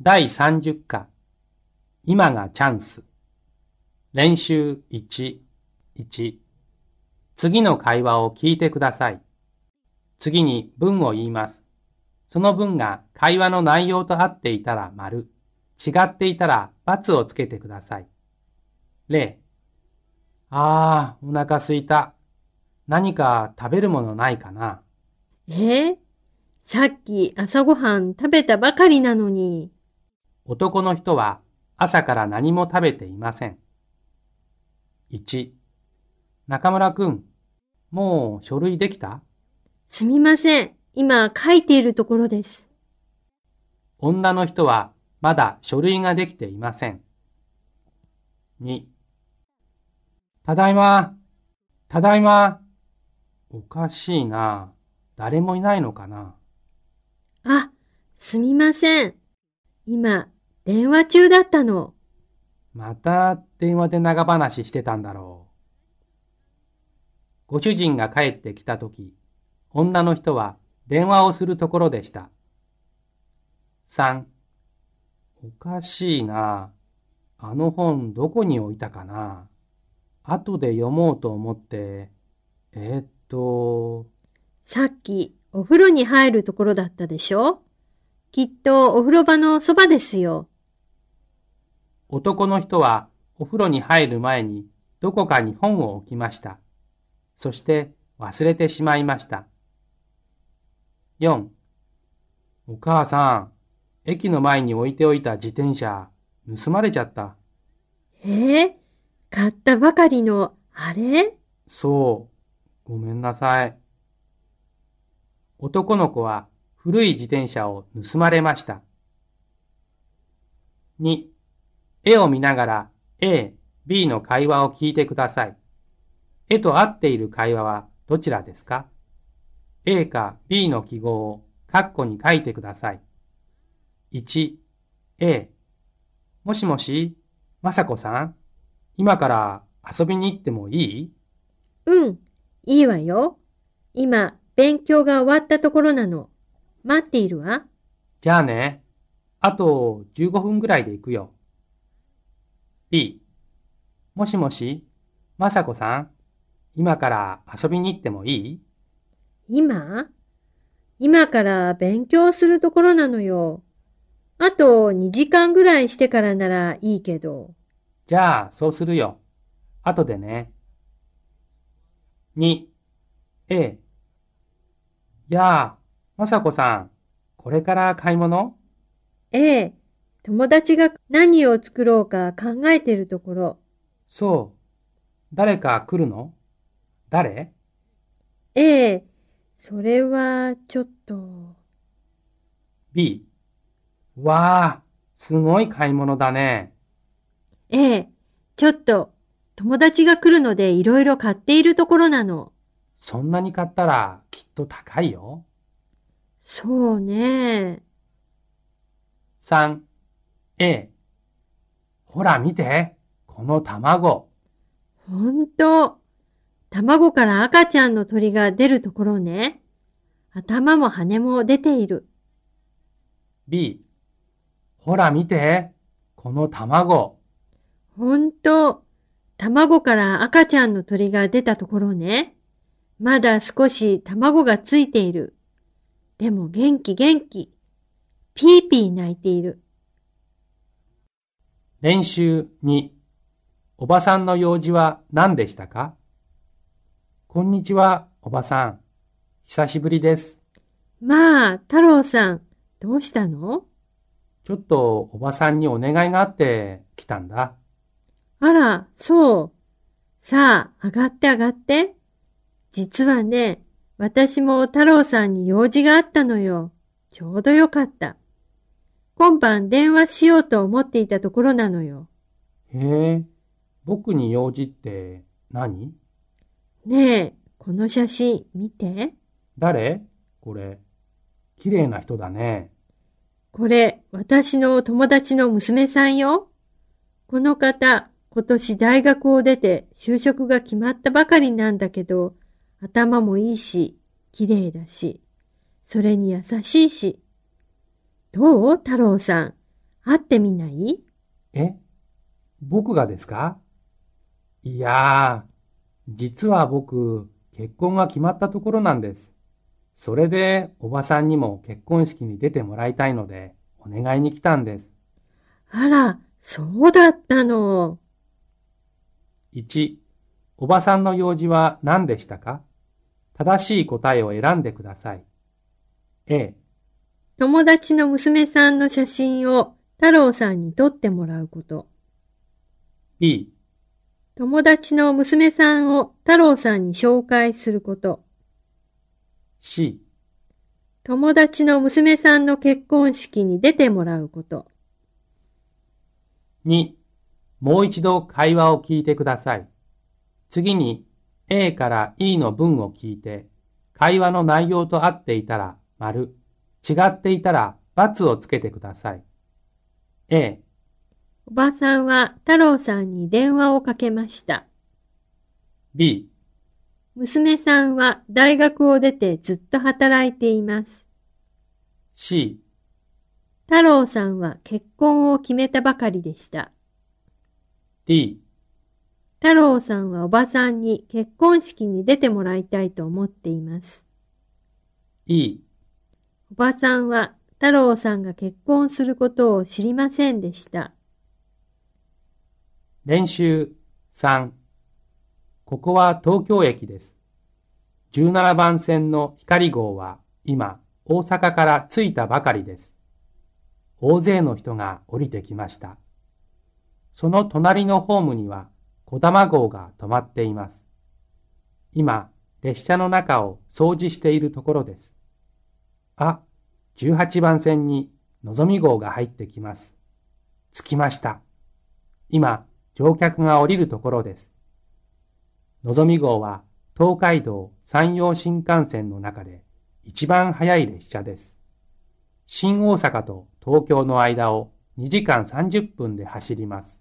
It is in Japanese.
第30課今がチャンス練習1、1次の会話を聞いてください。次に文を言います。その文が会話の内容と合っていたら丸、違っていたら×をつけてください。例ああ、お腹すいた。何か食べるものないかなえー、さっき朝ごはん食べたばかりなのに。男の人は朝から何も食べていません。1、中村くん、もう書類できた？すみません。今書いているところです。女の人はまだ書類ができていません。2、ただいま、ただいま。おかしいな。誰もいないのかな？あ、すみません。今、電話中だったの。また電話で長話してたんだろう。ご主人が帰ってきたとき、女の人は電話をするところでした。3. おかしいな。あの本どこに置いたかな。後で読もうと思って、えー、っと。さっきお風呂に入るところだったでしょきっとお風呂場のそばですよ。男の人はお風呂に入る前にどこかに本を置きました。そして忘れてしまいました。4. お母さん、駅の前に置いておいた自転車、盗まれちゃった。えー、買ったばかりの、あれ？そう。ごめんなさい。男の子は古い自転車を盗まれました。2. 絵を見ながら A、B の会話を聞いてください。絵と合っている会話はどちらですか ?A か B の記号をカッコに書いてください。1、A、もしもし、まさこさん今から遊びに行ってもいい？うん、いいわよ。今、勉強が終わったところなの。待っているわ。じゃあね。あと15分ぐらいで行くよ。B、もしもし、まさこさん、今から遊びに行ってもいい？今？今から勉強するところなのよ。あと2時間ぐらいしてからならいいけど。じゃあ、そうするよ。後でね。2、A。やあ、まさこさん、これから買い物？ええ、友達が何を作ろうか考えてるところ。そう。誰か来るの？誰？ええ、それはちょっと。B。わあ、すごい買い物だね。ええ、ちょっと友達が来るのでいろいろ買っているところなの。そんなに買ったらきっと高いよ。そうね。3、A。ほら見て、この卵。ほんと。卵から赤ちゃんの鳥が出るところね。頭も羽も出ている。B。ほら見て、この卵。ほんと。卵から赤ちゃんの鳥が出たところね。まだ少し卵がついている。でも元気元気。ピーピー泣いている。練習2。おばさんの用事は何でしたか？こんにちは、おばさん。久しぶりです。まあ、太郎さん、どうしたの？ちょっとおばさんにお願いがあって来たんだ。あら、そう。さあ、上がって上がって。実はね、私も太郎さんに用事があったのよ。ちょうどよかった。今晩電話しようと思っていたところなのよ。へえ、僕に用事って何？ねえ、この写真見て。誰？これ。綺麗な人だね。これ、私の友達の娘さんよ。この方、今年大学を出て就職が決まったばかりなんだけど、頭もいいし、綺麗だし、それに優しいし。どう？太郎さん。会ってみない？え？僕がですか？いやー、実は僕、結婚が決まったところなんです。それで、おばさんにも結婚式に出てもらいたいので、お願いに来たんです。あら、そうだったの。1、おばさんの用事は何でしたか？正しい答えを選んでください。A、友達の娘さんの写真を太郎さんに撮ってもらうこと。B、友達の娘さんを太郎さんに紹介すること。C、友達の娘さんの結婚式に出てもらうこと。2、もう一度会話を聞いてください。次に A から E の文を聞いて、会話の内容と合っていたら丸、違っていたら×をつけてください。A、おばさんは太郎さんに電話をかけました。B、娘さんは大学を出てずっと働いています。C、太郎さんは結婚を決めたばかりでした。D、太郎さんはおばさんに結婚式に出てもらいたいと思っています。E、おばさんは太郎さんが結婚することを知りませんでした。練習3。ここは東京駅です。17番線の光号は今大阪から着いたばかりです。大勢の人が降りてきました。その隣のホームには小玉号が止まっています。今、列車の中を掃除しているところです。あ、18番線にのぞみ号が入ってきます。着きました。今、乗客が降りるところです。のぞみ号は東海道山陽新幹線の中で一番早い列車です。新大阪と東京の間を2時間30分で走ります。